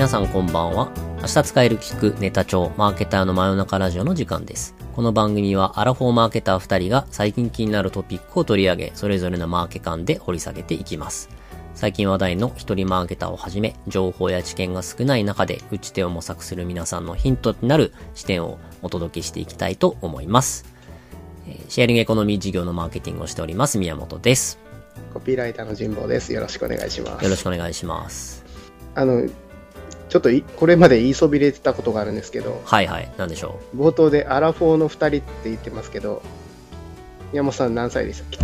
皆さんこんばんは。明日使える聞くネタ帳マーケターの真夜中ラジオの時間です。この番組はアラフォーマーケター2人が最近気になるトピックを取り上げ、それぞれのマーケ感で掘り下げていきます。最近話題の一人マーケターをはじめ、情報や知見が少ない中で打ち手を模索する皆さんのヒントになる視点をお届けしていきたいと思います。えーシェアリングエコノミー事業のマーケティングをしております、宮本です。コピーライターの神保です。よろしくお願いします。よろしくお願いします。あの、ちょっといこれまで言いそびれてたことがあるんですけど、はいはい、なんでしょ冒頭でアラフォーの2人って言ってますけど、山本さん何歳でしたっけ？う。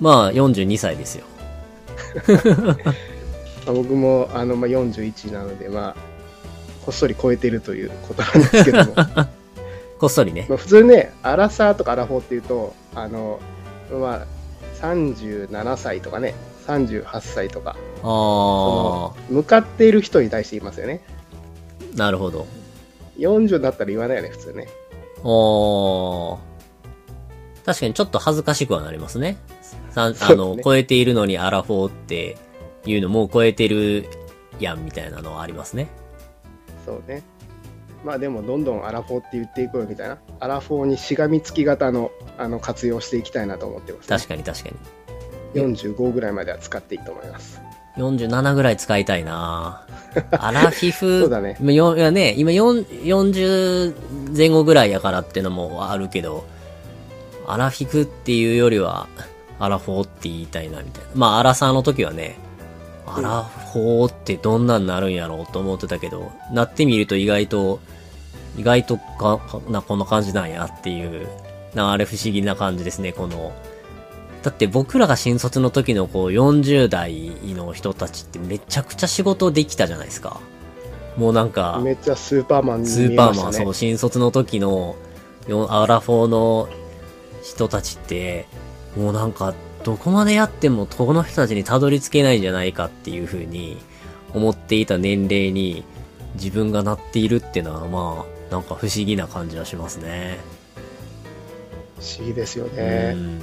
まあ、42歳ですよ。ま あ僕もあの、まあ、41なので、まあ、こっそり超えてるということなんですけども、ま こっそりね。あ普通ね、アラサーとかアラフォーっていうと、あの、まあ、37歳とかね、38歳とか、あー、向かっている人に対して言いますよね。なるほど。40だったら言わないよね、普通ね。おー。確かにちょっと恥ずかしくはなりますね。あの、超えているのにアラフォーっていうのも超えてるやんみたいなのはありますね。そうね。まあでもどんどんアラフォーって言っていこうよみたいな。アラフォーにしがみつき型のあの活用していきたいなと思ってます、確かに確かに。45ぐらいまでは使っていいと思います。47ぐらい使いたいな アラフィフ。そうだねいやね、今4 40前後ぐらいやからってのもあるけど、アラフィフっていうよりは、アラフォーって言いたいなみたいな。まあ、アラサーの時はね、アラフォーってどんなんなるんやろうと思ってたけど、なってみると意外と、意外とか、な、こんな感じなんやっていう、な、あれ不思議な感じですね、この、だって僕らが新卒の時のこう40代の人たちってめちゃくちゃ仕事できたじゃないですか。もうなんか、めっちゃスーパーマンにス見ーパーマン。そう、新卒の時のよアラフォーの人たちって、もうなんか、どこまでやってもこの人たちにたどり着けないんじゃないかっていう風に思っていた年齢に自分がなっているっていうのはまあ、なんか不思議な感じはしますね。不思議ですようね。ん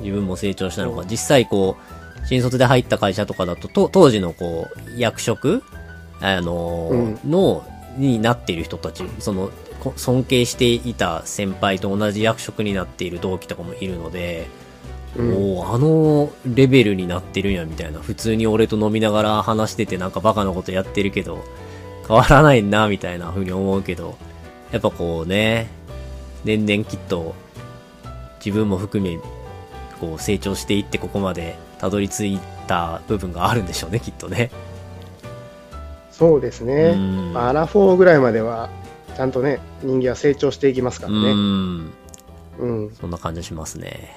自分も成長したのか、実際こう、新卒で入った会社とかだと、と当時のこう、役職あのーの、になっている人たち、その、こ尊敬していた先輩と同じ役職になっている同期とかもいるので、うん。おおあのレベルになってるんや、みたいな。普通に俺と飲みながら話しててなんかバカなことやってるけど、変わらないな、みたいな風に思うけど、やっぱこうね、年々きっと、自分も含め、こう成長していってここまでたどり着いた部分があるんでしょうね、きっとね。そうですね。うんまあアラフォーぐらいまでは、ちゃんとね、人間は成長していきますからうね。ん。うん。そんな感じしますね。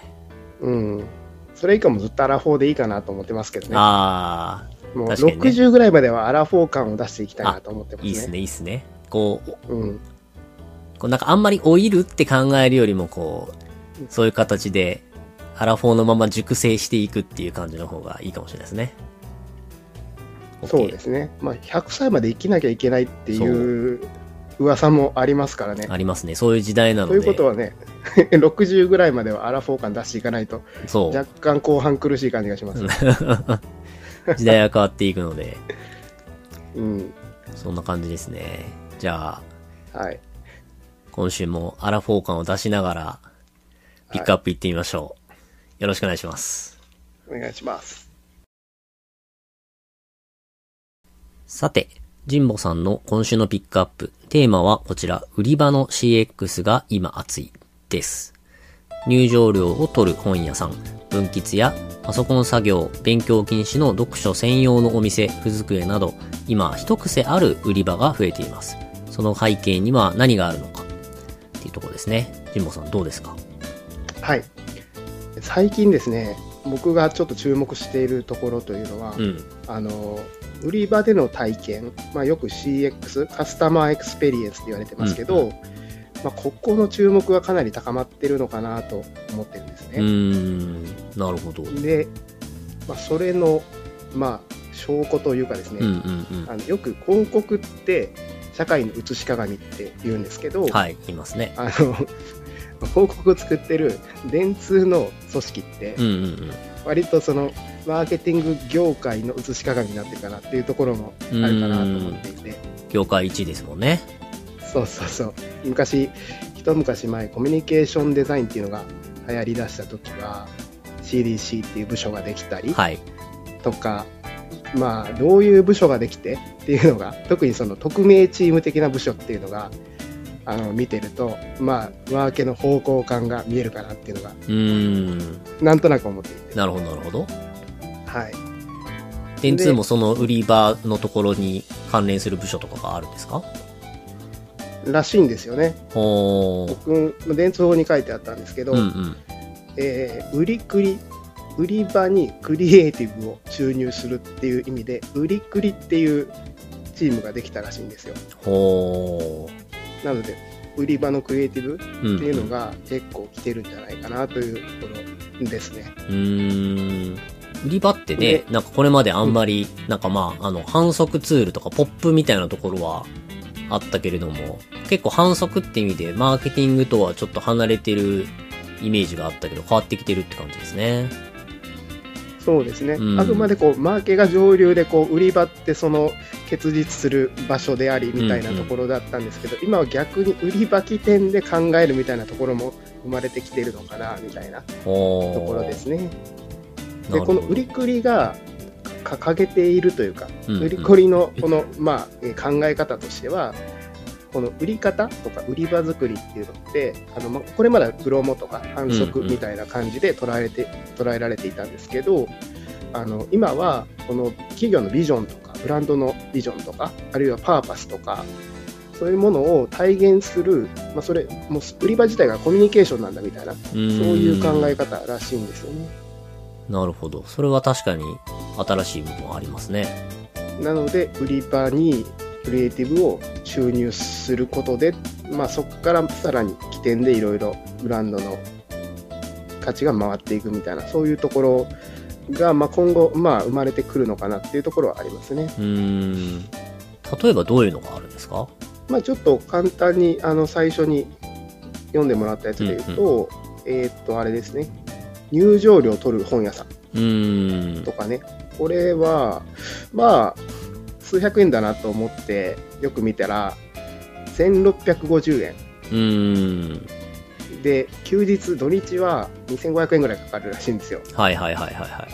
うん。それ以下もずっとアラフォーでいいかなと思ってますけどね。あもう確かにね60ぐらいまではアラフォー感を出していきたいなと思ってあ、ますね。いいっすね、いいっすね。こう、うん。こうなんかあんまり老いるって考えるよりもこう、そういう形で、アラフォーのまま熟成していくっていう感じの方がいいかもしれないですね。そうですね。まあ、100歳まで生きなきゃいけないっていう噂もありますからね。ありますね。そういう時代なのとで。いうことはね、60ぐらいまではアラフォー感出していかないと、そう。若干後半苦しい感じがします。時代が変わっていくので、うん。そんな感じですね。じゃあ、はい。今週もアラフォー感を出しながら、ピックアップいってみましょう。よろしくお願いします。お願いします。さて、神保さんの今週のピックアップ、テーマはこちら、売り場の CX が今熱いです。入場料を取る本屋さん、文喫やパソコン作業、勉強禁止の読書専用のお店、ふ机など、今一癖ある売り場が増えています。その背景には何があるのか、っていうところですね。神保さんどうですか？はい。最近ですね、僕がちょっと注目しているところというのは、うん。あの、売り場での体験、まあ、よく CX、カスタマーエクスペリエンスって言われてますけど、うんまあ、ここの注目がかなり高まってるのかなと思ってるんですね。ん、なるほど。で、まあ、それの、まあ、証拠というかですね、うんうんあのよく広告って社会の写し鏡って言うんですけど、うん。はい、いますね。あの広告を作ってる電通の組織って。割とそのマーケティング業界の映し鏡になってるかなっていうところもあるかなと思っていて業界一ですもんね。そうそうそう昔一昔前コミュニケーションデザインっていうのが流行りだした時は CDC っていう部署ができたりはい。とか、まあどういう部署ができてっていうのが特にその匿名チーム的な部署っていうのがあの見てるとまあマーケの方向感が見えるかなっていうのがうーん。なんとなく思っていてなるほど、なるほど。はい電通もその売り場のところに関連する部署とかがあるんですか？らしいんですよね。僕まあ電通法に書いてあったんですけど、うんうん。えー売りくり売り場にクリエイティブを注入するっていう意味で売りくりっていうチームができたらしいんですよほー。なので売り場のクリエイティブうん、っていうのが結構来てるんじゃないかなというところですね。うーん。売り場ってねで、なんかこれまであんまり、なんかまあ、あの、反則ツールとかポップみたいなところはあったけれども、結構反則って意味で、マーケティングとはちょっと離れてるイメージがあったけど、変わってきてるって感じですね。そうですね、うんあくまでこうマーケが上流でこう売り場ってその結実する場所でありみたいなところだったんですけど、今は逆に売り場起点で考えるみたいなところも生まれてきてるのかなみたいな。ところですね。でこの売りくりが掲げているというか、うんうん売りくりのこの、まあ、えー考え方としてはこの売り方とか売り場作りっていうのってあの、ま、これまではプロモとか反則みたいな感じで捉えて、捉えられていたんですけどあの今はこの企業のビジョンとかブランドのビジョンとかあるいはパーパスとかそういうものを体現する、まあ、それもう売り場自体がコミュニケーションなんだみたいなそうそういう考え方らしいんですよね。なるほど。それは確かに新しい部分ありますね。なので、売り場にクリエイティブを注入することで、まあ、そこからさらに起点でいろいろブランドの価値が回っていくみたいな、そういうところが、まあ、今後、まあ、生まれてくるのかなっていうところはありますね。うーん。例えばどういうのがあるんですか？まあ、ちょっと簡単にあの最初に読んでもらったやつで言うと、えーっと、あれですね、入場料を取る本屋さんと。かね、これは、まあ、数百円だなと思ってよく見たら、1650円。うーん。で、休日、土日は2500円ぐらいかかるらしいんですよ。はいはいはいはいは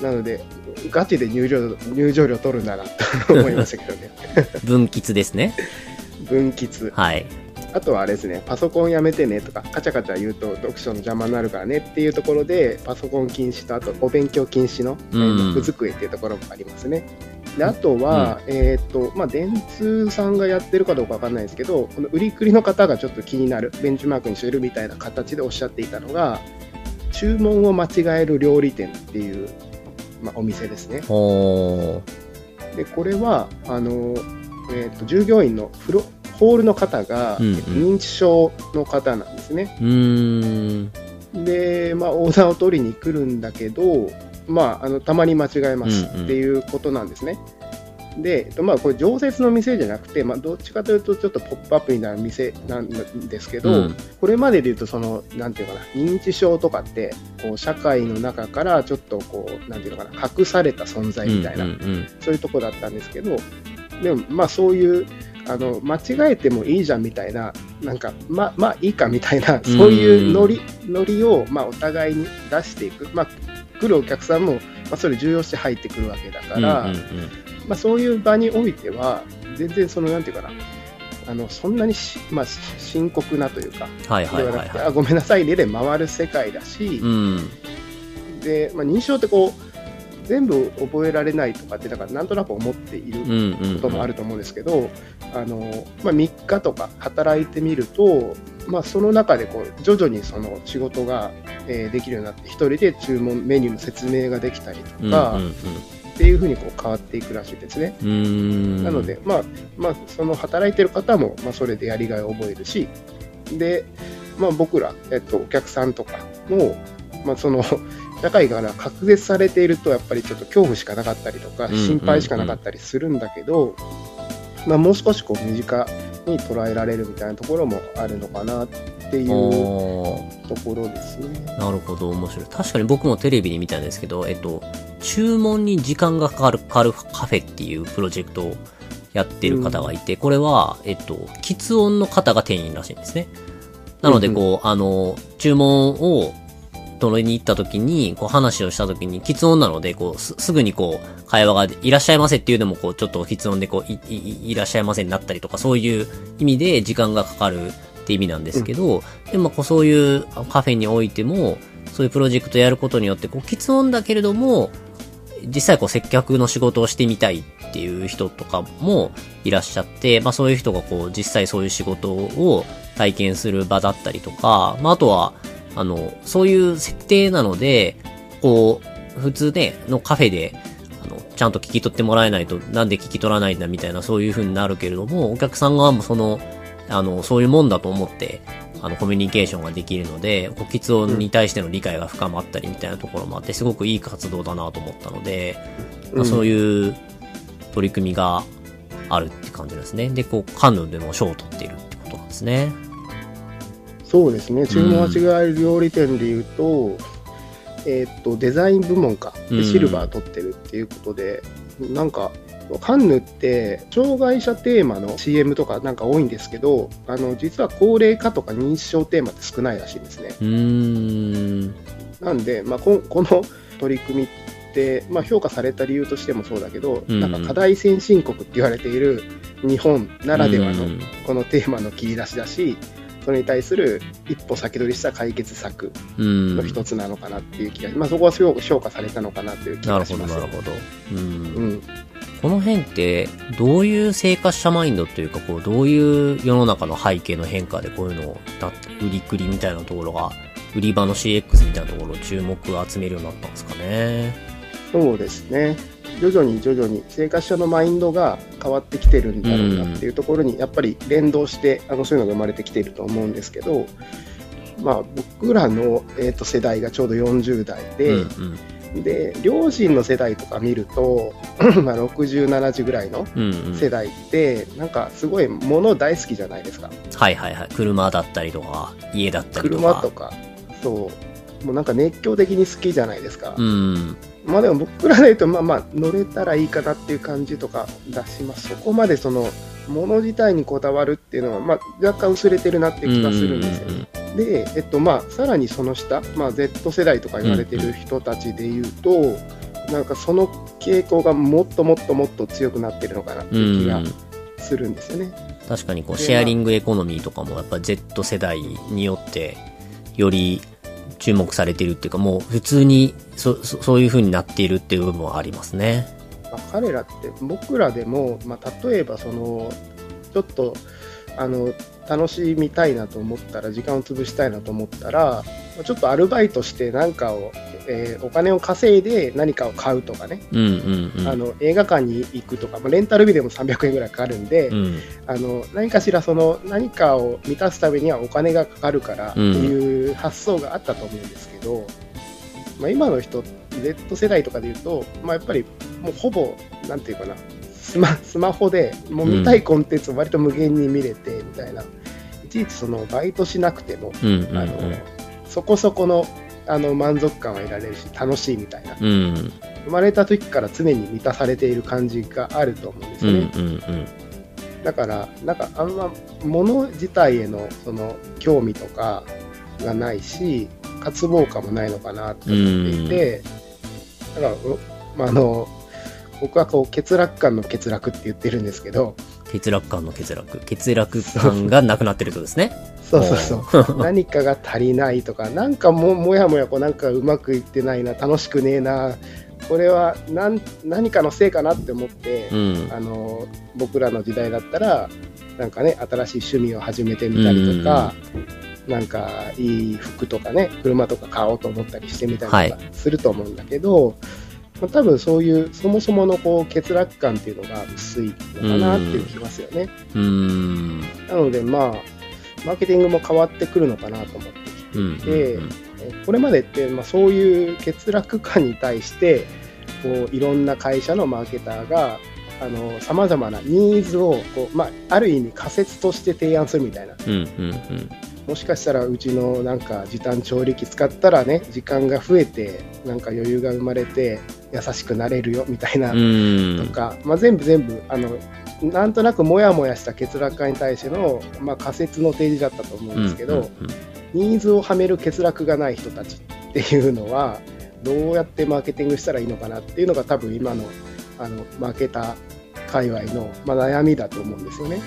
い。なので、ガチで入場入場料取るんだなと思いましたけどね。分岐ですね。分吉。はい。あとはあれですね、パソコンやめてねとか、カチャカチャ言うと読書の邪魔になるからねっていうところで、パソコン禁止と、あとお勉強禁止の、えうん机っていうところもありますね。であとは、えっ、と、まあ、電通さんがやってるかどうかわかんないですけど、この売りくりの方がちょっと気になる、ベンチマークにしてるみたいな形でおっしゃっていたのが、注文を間違える料理店っていう、まあ、お店ですね。でこれはあの、えー、と従業員のフロホールの方が、うんうん認知症の方なんですね。うーん。で、まあ、オーダーを取りに来るんだけど、まあ、あのたまに間違えますうんうん。っていうことなんですね。で、えっとまあ、これ常設の店じゃなくて、まあ、どっちかというとちょっとポップアップみたいな店なんですけど、うん。これまでで言うとそのなんていうかな認知症とかってこう社会の中からちょっとこうなんていうのかな隠された存在みたいな、うんうんそういうとこだったんですけど、でもまあそういう、あの間違えてもいいじゃんみたいな、なんかまあまあいいかみたいな、そういうノリノリをまあお互いに出していく、まあ、来るお客さんも、まあ、それ重要して入ってくるわけだかうん。ら、うんうんうんまあ、そういう場においては、全然そのなんていうかな、あのそんなにし、まあ、し深刻なというか、はいはいではなくて、はいはあごめんなさいねで回る世界だしい。、うん。でまあ、認証ってこう全部覚えられないとかってだからなんとなく思っているうんうんうん。こともあると思うんですけど、あのまあ、3日とか働いてみると、まあ、その中でこう徐々にその仕事が、えーできるようになって、一人で注文、メニューの説明ができたりとか、うんうんっていうふうにこう変わっていくらしいですね。なので、まあまあ、その働いてる方も、まあ、それでやりがいを覚えるし、で、まあ、僕ら、えっと、お客さんとかも、まあ、その社会から隔絶されていると、やっぱりちょっと恐怖しかなかったりとか、うんうんうん。心配しかなかったりするんだけど、まあ、もう少しこう身近に捉えられるみたいなところもあるのかなっていうところですね。なるほど、面白い。確かに僕もテレビで見たんですけど、えっと、注文に時間がかかる、カフェっていうプロジェクトをやってる方がいて、うん、これは、えっと、喫音の方が店員らしいんですね。なので、こう、あの、注文を取りに行った時に、こう話をした時に、喫音なので、こうす、すぐにこう、会話がいらっしゃいませっていうのも、こう、ちょっと喫音でこうい、い、いらっしゃいませになったりとか、そういう意味で時間がかかるって意味なんですけど、うん、でも、こう、そういうカフェにおいても、そういうプロジェクトやることによって、こう、喫音だけれども、実際こう接客の仕事をしてみたいっていう人とかもいらっしゃって、まあそういう人がこう実際そういう仕事を体験する場だったりとか、まああとはあの、そういう設定なので、こう、普通ね、のカフェで、あの、ちゃんと聞き取ってもらえないと、なんで聞き取らないんだみたいな、そういう風になるけれども、お客さん側もその、あの、そういうもんだと思って、あの、コミュニケーションができるので、こきつ音に対しての理解が深まったりみたいなところもあって、すごくいい活動だなと思ったので、まあ、そういう取り組みがあるって感じですね。で、こう、カンヌでも賞を取っているってことなんですね。そうですね、注文間違い料理店でいうと、うん、えー、っと、デザイン部門か、でシルバー取ってるっていうことで、うん、なんか、カンヌって障害者テーマの CM とかなんか多いんですけどあの実は高齢化とか認知症テーマって少ないらしいんですね。うん。なんで、まあ、ここの取り組みって、まあ、評価された理由としてもそうだけど、うん、なんか課題先進国って言われている日本ならではのこのテーマの切り出しだし、それに対する一歩先取りした解決策の一つなのかなっていう気が、まあ、そこはすごく評価されたのかなという気がします。なるほど、なるほど。うん。この辺って、どういう生活者マインドというか、こう、どういう世の中の背景の変化でこういうのを、売りくりみたいなところが、売り場の CX みたいなところを注目を集めるようになったんですかね。そうですね。徐々に徐々に生活者のマインドが変わってきてるんだろうなっていうところにやっぱり連動してあのそういうのが生まれてきていると思うんですけど、まあ、僕らの、えー、と世代がちょうど40代で、うんうん、で両親の世代とか見ると まあ60、70ぐらいの世代って、うんうん、なんかすごい物大好きじゃないですか。はいはいはい車だったりとか家だったりとか。車とかそうもうなんか熱狂的に好きじゃないですか。うんまあでも僕らで言うと、まあまあ乗れたらいいかなっていう感じとか出します。そこまでその、もの自体にこだわるっていうのは、まあ若干薄れてるなって気がするんですよ。で、えっとまあさらにその下、まあ Z 世代とか言われてる人たちで言うと、うんうん、なんかその傾向がもっともっともっと強くなってるのかなっていう気がするんですよね。確かにこうシェアリングエコノミーとかもやっぱ Z 世代によってより注目されているっていうか、もう普通にそそそういう風になっているっていう部分はありますね。まあ、彼らって僕らでも、まあ、例えばそのちょっとあの楽しみたいなと思ったら時間を潰したいなと思ったらちょっとアルバイトして何かを、えー、お金を稼いで何かを買うとかね、うんうんうん、あの映画館に行くとか、まあ、レンタルビデオも300円ぐらいかかるんで、うん、あの何かしらその何かを満たすためにはお金がかかるからっていう発想があったと思うんですけど、うん、まあ、今の人 Z 世代とかで言うと、まあ、やっぱりもうほぼなんていうかなスマスマホでもう見たいコンテンツを割と無限に見れてみたいな、いちいちそのバイトしなくても、うんうんうん、あのそこそこのあの満足感は得られるし楽しいみたいな、うん、生まれた時から常に満たされている感じがあると思うんですよね。うんうんうん。だからなんかあんま物自体へのその興味とかがないし渇望感もないのかなって思っていて、だから、まあ、あの僕はこう欠落感の欠落って言ってるんですけど。欠落感の欠落。欠落感がなくなってるとですねそうそうそう。何かが足りないとかなんかももやもやこうなんかうまくいってないな楽しくねえな。これは何何かのせいかなって思って、うん、あの僕らの時代だったらなんかね新しい趣味を始めてみたりとか、うん、なんかいい服とかね車とか買おうと思ったりしてみたりとかすると思うんだけど、はいまあ、多分そういうそもそものこう欠落感っていうのが薄いのかなっていう気ますよね。うん。なのでまあマーケティングも変わってくるのかなと思ってきていて、これまでって、まあ、そういう欠落感に対してこういろんな会社のマーケターがあの、様々なニーズを、こう、まあ、ある意味仮説として提案するみたいな。うんうんうん。もしかしたらうちのなんか時短調理器使ったらね、時間が増えて、なんか余裕が生まれて、優しくなれるよみたいな。とか、まあ、全部全部、あの、なんとなくモヤモヤした欠落化に対しての、まあ、仮説の提示だったと思うんですけど、ニーズをはめる欠落がない人たちっていうのは、どうやってマーケティングしたらいいのかなっていうのが多分今のあのマーケター界隈の、まあ、悩みだと思うんですよね。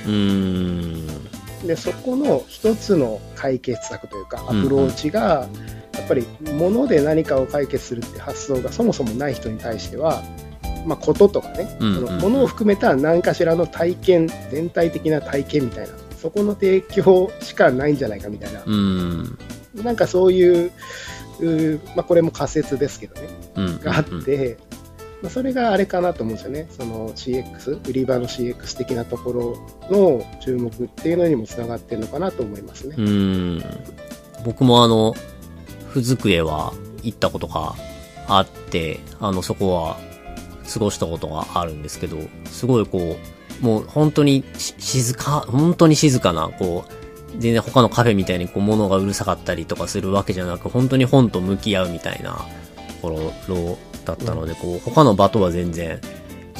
でそこの一つの解決策というかアうん。プローチが、やっぱり物で何かを解決するって発想がそもそもない人に対しては、まあ、こととかね、うんその物を含めた何かしらの体験全体的な体験みたいなそこの提供しかないんじゃないかみたいな、うん。なんかそういうまあ、これも仮説ですけどねうん。があって、まあ、それがあれかなと思うんですよね、その CX、売り場の CX 的なところの注目っていうのにもつながってるのかなと思いますね。うーん。僕もあの、ふ机は行ったことがあって、あの、そこは過ごしたことがあるんですけど、すごいこう、もう本当にし静か、本当に静かな、こう、全然他のカフェみたいにこう物がうるさかったりとかするわけじゃなく、本当に本と向き合うみたいなところだったので、こう、他の場とは全然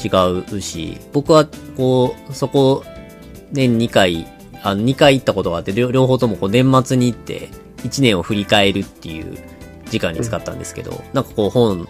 違うし、僕はこう、そこ、年2回、あの、2回行ったことがあって、両両方ともこう年末に行って、1年を振り返るっていう時間に使ったんですけど、なんかこう本、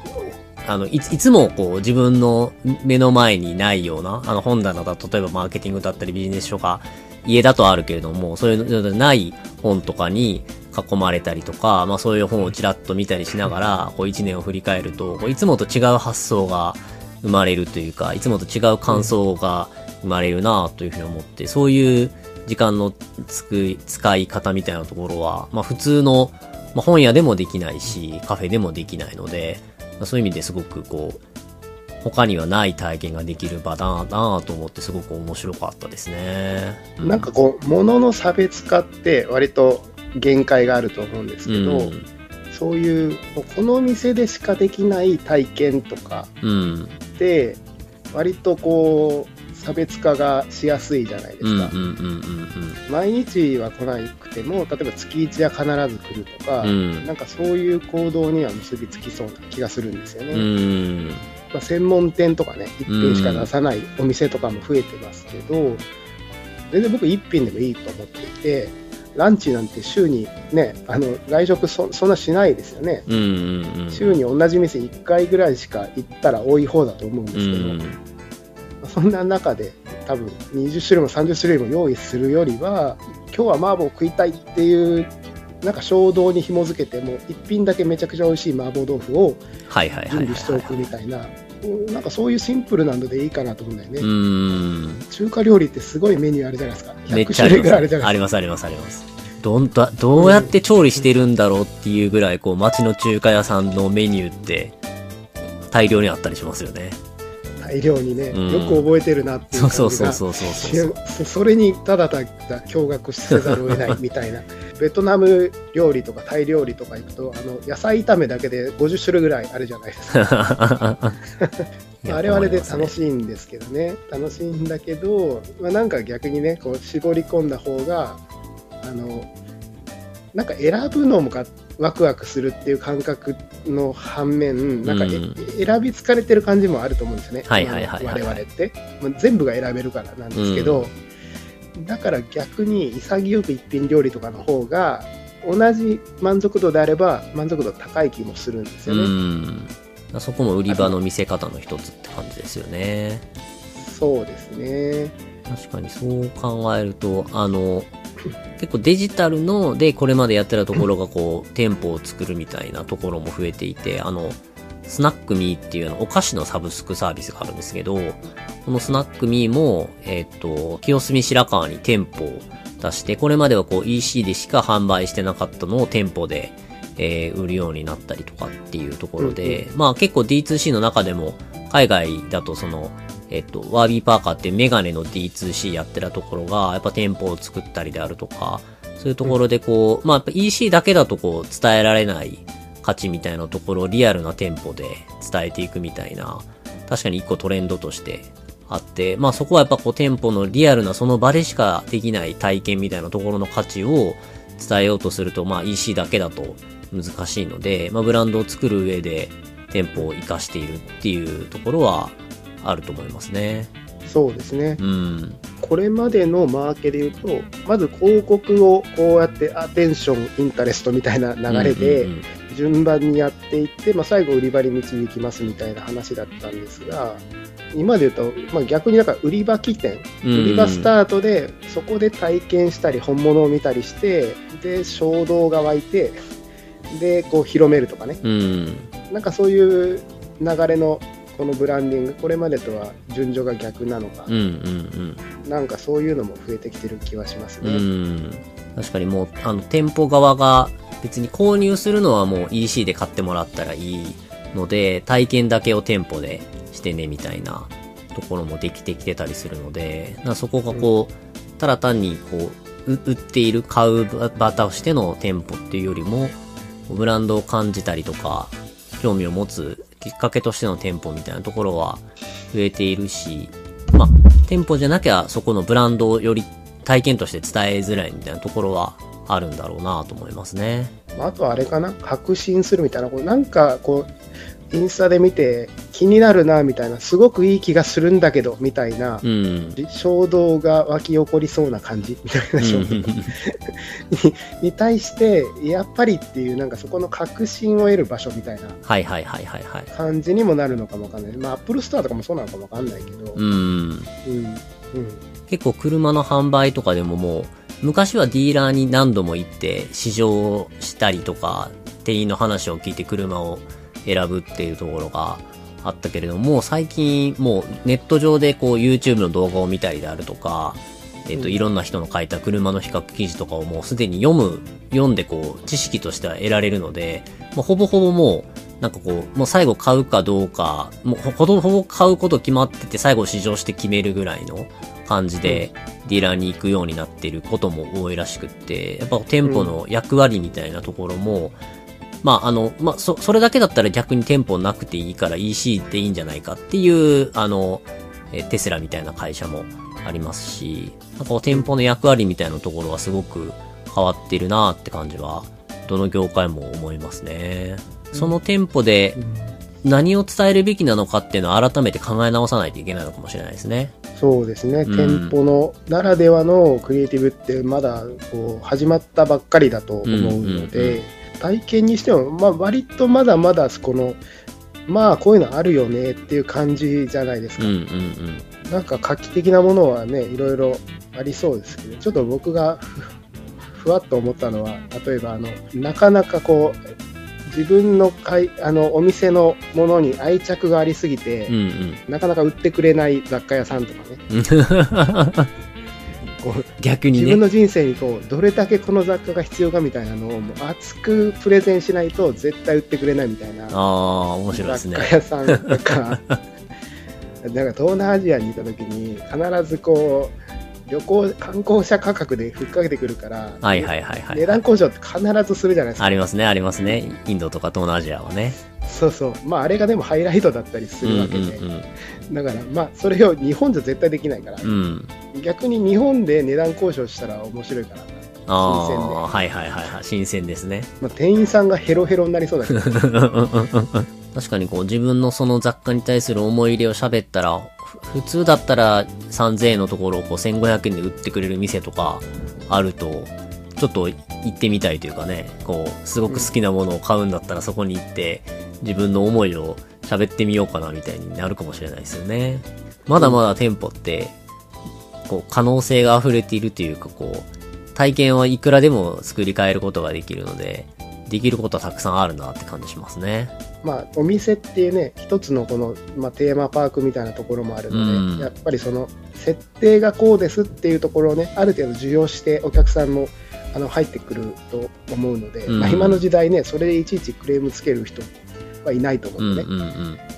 あの、いついつもこう自分の目の前にないような、あの本棚だ、例えばマーケティングだったりビジネス書が家だとあるけれども、そういうのない本とかに囲まれたりとか、まあそういう本をちらっと見たりしながら、こう1年を振り返ると、こういつもと違う発想が生まれるというか、いつもと違う感想が生まれるなというふうに思って、そういう時間のつく使い方みたいなところは、まあ普通の、まあ、本屋でもできないし、カフェでもできないので、まあそういう意味ですごくこう、他にはない体験ができる場だなと思ってすごく面白かったですね。うなんかこう、物の差別化って割と限界があると思うんですけど、うんそういう、この店でしかできない体験とかうん。割とこう、差別化がしやすいじゃないでうん。うん。すか。うん。毎日は来なくても、例えば月1は必ず来るとか、うん。うん。なんかそういう行動には結びつきそうな気がするんですよね。うん。まあ、専門店とかね、一品しか出さないお店とかも増えてますけど、全然僕一品でもいいと思っていて、ランチなんて週にね、あの外食そそんなしないですよね。うん。うん。うん。週に同じ店1回ぐらいしか行ったら多い方だと思うんですうけど、ん。そんな中で多分20種類も30種類も用意するよりは、今日は麻婆食いたいっていう、なんか衝動に紐づけても、一品だけめちゃくちゃ美味しい麻婆豆腐を準備しておくみたいな、うんなんかそういうシンプルなのでいいかなと思うんだよね。うん。中華料理ってすごいメニューあるじゃないですか。100めっちゃあります種類ぐらいあるじゃないですか。ありますありますあります。どんど、どうやって調理してるんだろうっていうぐらい、こう、街の中華屋さんのメニューって、大量にあったりしますよね。大量にね、うんよく覚えてるなっていう感じが。そうそうそうそうそれにただただ驚愕せざるを得ないみたいな ベトナム料理とかタイ料理とか行くとあの野菜炒めだけで50種類ぐらいあるじゃないですか あれはあれで楽い。しいんですけどね楽しいんだけど、まあ、なんか逆にねこう絞り込んだ方があのなんか選ぶのもがワクワクするっていう感覚の反面なんかえ、うん選び疲れてる感じもあると思うんですね、はいはいはいはい我々って、まあ、全部が選べるからなんですけど、だから逆に潔く一品料理とかの方が同じ満足度であれば満足度高い気もするんですうよね。ん。そこも売り場の見せ方の一つって感じですよね。そうですね。確かにそう考えると、あの、結構デジタルのでこれまでやってたところがこう、店舗を作るみたいなところも増えていて、あの、スナックミーっていうお菓子のサブスクサービスがあるんですけど、このスナックミーも、えっ、と、清澄白河に店舗を出して、これまではこう EC でしか販売してなかったのを店舗で、えー売るようになったりとかっていうところで、まあ結構 D2C の中でも、海外だとその、えっと、ワービーパーカーってメガネの D2C やってたところが、やっぱ店舗を作ったりであるとか、そういうところでこう、まあやっぱ EC だけだとこう伝えられない価値みたいなところをリアルな店舗で伝えていくみたいな、確かに一個トレンドとしてあって、まあそこはやっぱこう店舗のリアルなその場でしかできない体験みたいなところの価値を伝えようとすると、まあ EC だけだと難しいので、まあブランドを作る上で店舗を活かしているっていうところはあると思いますね。そうですね。うん。これまでのマーケで言うと、まず広告をこうやってアテンション、インタレストみたいな流れで順番にやっていって、まあ、最後売り場に導きますみたいな話だったんですが、今で言うと、まあ、逆になんか売り場起点、うん売り場スタートでそこで体験したり本物を見たりしてで衝動が湧いてでこう広めるとかねうん。なんかそういう流れのこのブランディングこれまでとは順序が逆なのか、うんうんなんかそういうのも増えてきてる気はしますうん。うね。ん。確かにもう、あの、店舗側が別に購入するのはもう EC で買ってもらったらいいので、体験だけを店舗でしてねみたいなところもできてきてたりするので、そこがこう、ただ単にこう、う売っている買う場としての店舗っていうよりも、ブランドを感じたりとか、興味を持つきっかけとしての店舗みたいなところは増えているし、まあ、店舗じゃなきゃそこのブランドをより体験として伝えづらいみたいなところはあるんだろうなと思いますね。あとあれかな確信するみたいなこうなんかこうインスタで見て気になるなみたいなすごくいい気がするんだけどみたいなうん。衝動が湧き起こりそうな感じみたいな衝動にに対してやっぱりっていうなんかそこの確信を得る場所みたいな。はいはいはいはいはい。感じにもなるのかもわかんない。まあアップルストアとかもそうなのかもわかんないけど。うん。うん。うん。結構車の販売とかでももう、昔はディーラーに何度も行って試乗したりとか、店員の話を聞いて車を選ぶっていうところがあったけれども、最近もうネット上でこう YouTube の動画を見たりであるとか、えっ、と、うん。いろんな人の書いた車の比較記事とかをもうすでに読む、読んでこう、知識としては得られるので、もうほぼほぼもう、なんかこう、もう最後買うかどうか、もうほほぼほぼ買うこと決まってて最後試乗して決めるぐらいの感じで、ディーラーに行くようになってることも多いらしくって、やっぱ店舗の役割みたいなところも、まあ、あの、まあ、そ、それだけだったら逆に店舗なくていいから EC でいいんじゃないかっていう、あの、えテスラみたいな会社もありますし、なんか店舗の役割みたいなところはすごく変わってるなって感じは、どの業界も思いますね。その店舗で何を伝えるべきなのかっていうのを改めて考え直さないといけないのかもしれないですね。そうですね、うん。店舗のならではのクリエイティブってまだこう始まったばっかりだと思うので、体験にしても、まあ、割とまだまだこのまあこういうのあるよねっていう感じじゃないですうんか、うんうん。なんか画期的なものはねいろいろありそうですけどちょっと僕がふふわっと思ったのは例えばあのなかなかこう自分のかいあのお店のものに愛着がありすぎて、うんうん。なかなか売ってくれない雑貨屋さんとかね こう逆にね。自分の人生にこうどれだけこの雑貨が必要かみたいなのをもう熱くプレゼンしないと絶対売ってくれないみたいなああ、面白いです雑ね。貨屋さんとかなんか東南アジアにいた時に必ずこう旅行観光者価格でふっかけてくるから、はいはいはいはい。値段交渉って必ずするじゃないですかありますね、ありますね。インドとか東南アジアはね。そうそうまああれがでもハイライトだったりすうんうんるわけで、だからまあそれを日本じゃ絶対できないから、うん。うん。逆に日本で値段交渉したら面白いかなあ新鮮であ、はいはいはいはい。新鮮ですね。まあ、店員さんがヘロヘロになりそうだけど 確かにこう自分のその雑貨に対する思い入れを喋ったら、ふ普通だったら3000円のところをこう1500円で売ってくれる店とかあると、ちょっと行ってみたいというかね、こう、すごく好きなものを買うんだったらそこに行って、自分の思いを喋ってみようかなみたいになるかもしれないですよね。まだまだ店舗って、こう、可能性が溢れているというか、こう、体験はいくらでも作り変えることができるので、できることはたくさんあるなって感じしますね。まあお店っていうね一つのこの、まあ、テーマパークみたいなところもあるので、うんやっぱりその設定がこうですっていうところをねある程度受容してお客さんもあの入ってくると思うので、うんまあ、今の時代ねそれでいちいちクレームつける人はいないと思ううんでね、うんう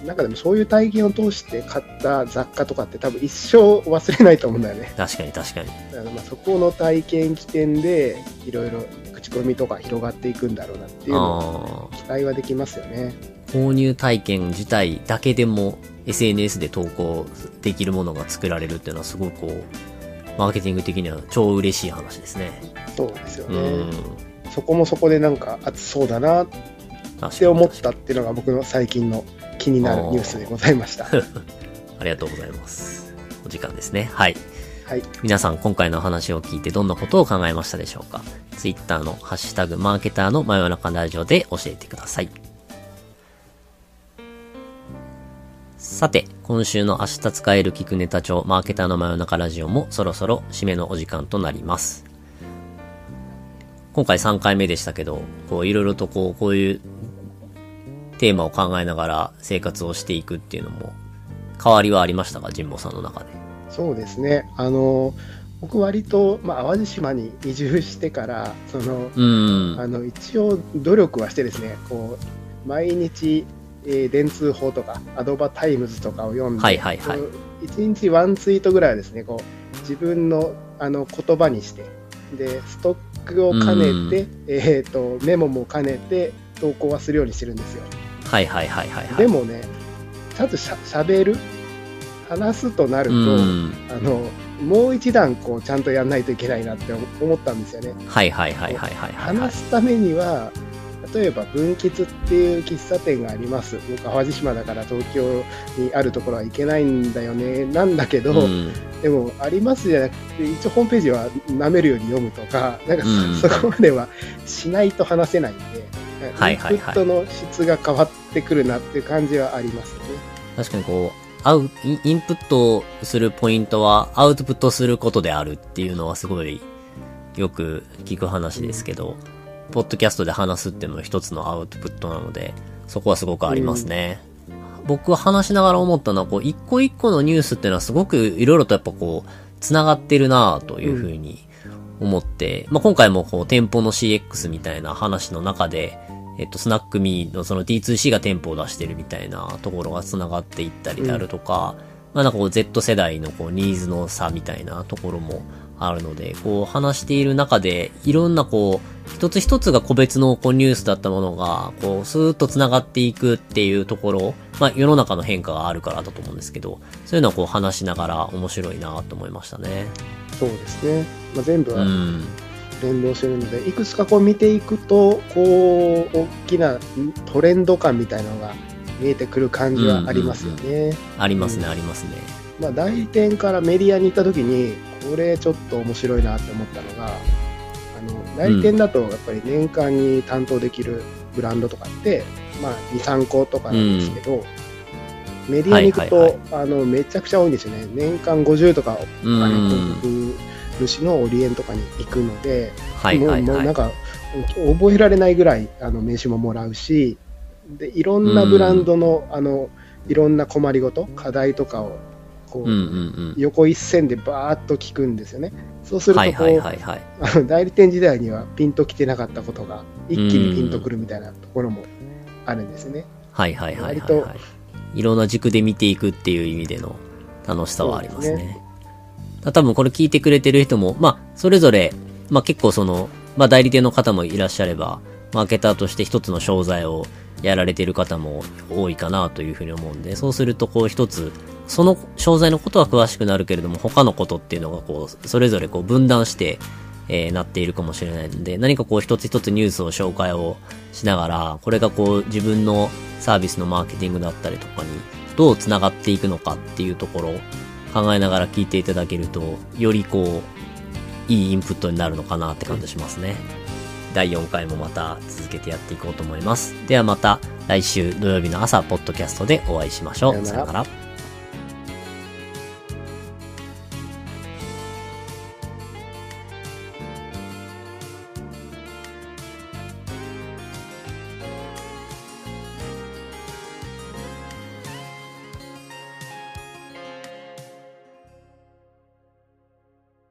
ん。なんかでもそういう体験を通して買った雑貨とかって多分一生忘れないと思うんだよね確かに確かに。だからまあそこの体験起点でいろいろ口コミとか広がっていくんだろうなっていうのを。期待はできますよね購入体験自体だけでも SNS で投稿できるものが作られるっていうのはすごくこう、マーケティング的には超嬉しい話ですね。そうですようね。ん。そこもそこでなんか熱そうだなっ確て思ったっていうのが僕の最近の気になるニュースでございました。ありがとうございます。お時間ですね。はい。はい。皆さん今回の話を聞いてどんなことを考えましたでしょうか ?Twitter のハッシュタグマーケターの真夜中ラジオで教えてください。さて、今週の明日使える聞くネタ帳マーケターの真夜中ラジオもそろそろ締めのお時間となります。今回3回目でしたけど、こういろいろとこう、こういうテーマを考えながら生活をしていくっていうのも変わりはありましたか神保さんの中で？そうですね。あの、僕割と、まあ、淡路島に移住してから、その、うん。あの、一応努力はしてですね、こう、毎日、えー電通報とか、アドバタイムズとかを読んで、はいはいはい一日ワンツイートぐらいはですね、こう、自分の、あの、言葉にして、で、ストックを兼ねて、えっ、と、メモも兼ねて、投稿はするようにしてるんですよ。はいはいはいはいはい。でもね、ちゃんとしゃ喋る、話すとなると、うん。あのもう一段こうちゃんとやんないといけないなって思ったんですよね。はいはいはいはいはいはい。話すためには例えば分吉っていう喫茶店があります僕淡路島だから東京にあるところは行けないんだよねなんだけど、うん。でもありますじゃなくて一応ホームページは舐めるように読むとかなんかそ,、うんそこまではしないと話せないんで、はいはいはいインプットの質が変わってくるなっていう感じはありますよね。確かにこう、アウ、インインプットするポイントはアウトプットすることであるっていうのはすごいよく聞く話ですけど、ポッドキャストで話すっていうのも一つのアウトプットなので、そこはすごくありますね。僕は話しながら思ったのは、こう、一個一個のニュースっていうのはすごくいろいろとやっぱこう、繋がってるなぁというふうに思って、まあ、今回もこう、店舗の CX みたいな話の中で、えっと、スナックミーのその D2C が店舗を出してるみたいなところが繋がっていったりであるとか、まあなんかこう Z 世代のこうニーズの差みたいなところもあるので、こう話している中で、いろんなこう、一つ一つが個別のこうニュースだったものが、こう、スーッと繋がっていくっていうところ、まあ世の中の変化があるからだと思うんですけど、そういうのをこう話しながら面白いなと思いましたね。そうですね、まあ、全部はうん。連動してるので、いくつかこう見ていくと、こう、大きなトレンド感みたいなのが見えてくる感じはありますよね。ありますね、うんありますね。まあ、代理店からメディアに行った時に、これちょっと面白いなって思ったのが、あの、代理店だとやっぱり年間に担当できるブランドとかって、まあ、2、3個とかなんですけど、メディアに行くと、はいはいあの、めちゃくちゃ多いんですよね。年間50とか、うあのん。広告主のオリエンとかに行くので、はいはいはいもうなん。か覚えられないぐらいあの名刺ももらうしでいろんなブランドの,、あのいろんな困りごと課題とかをこう、うんうんうん。横一線でバーッと聞くんですよねそうするとこう、はいはいはいはい。代理店時代にはピンときてなかったことが一気にピンとくるみたいなところもあるんですね、はいはいはいはい、はい。いろんな軸で見ていくっていう意味での楽しさはありますね。多分これ聞いてくれてる人も、まあ、それぞれ、まあ結構その、まあ代理店の方もいらっしゃれば、マーケターとして一つの商材をやられてる方も多いかなというふうに思うんで、そうするとこう一つ、その商材のことは詳しくなるけれども、他のことっていうのがこう、それぞれこう分断して、えーなっているかもしれないので、何かこう一つ一つニュースを紹介をしながら、これがこう自分のサービスのマーケティングだったりとかにどう繋がっていくのかっていうところ考えながら聞いていただけると、よりこう、いいインプットになるのかなって感じしますね。第4回もまた続けてやっていこうと思います。ではまた来週土曜日の朝、ポッドキャストでお会いしましょう。さよなら。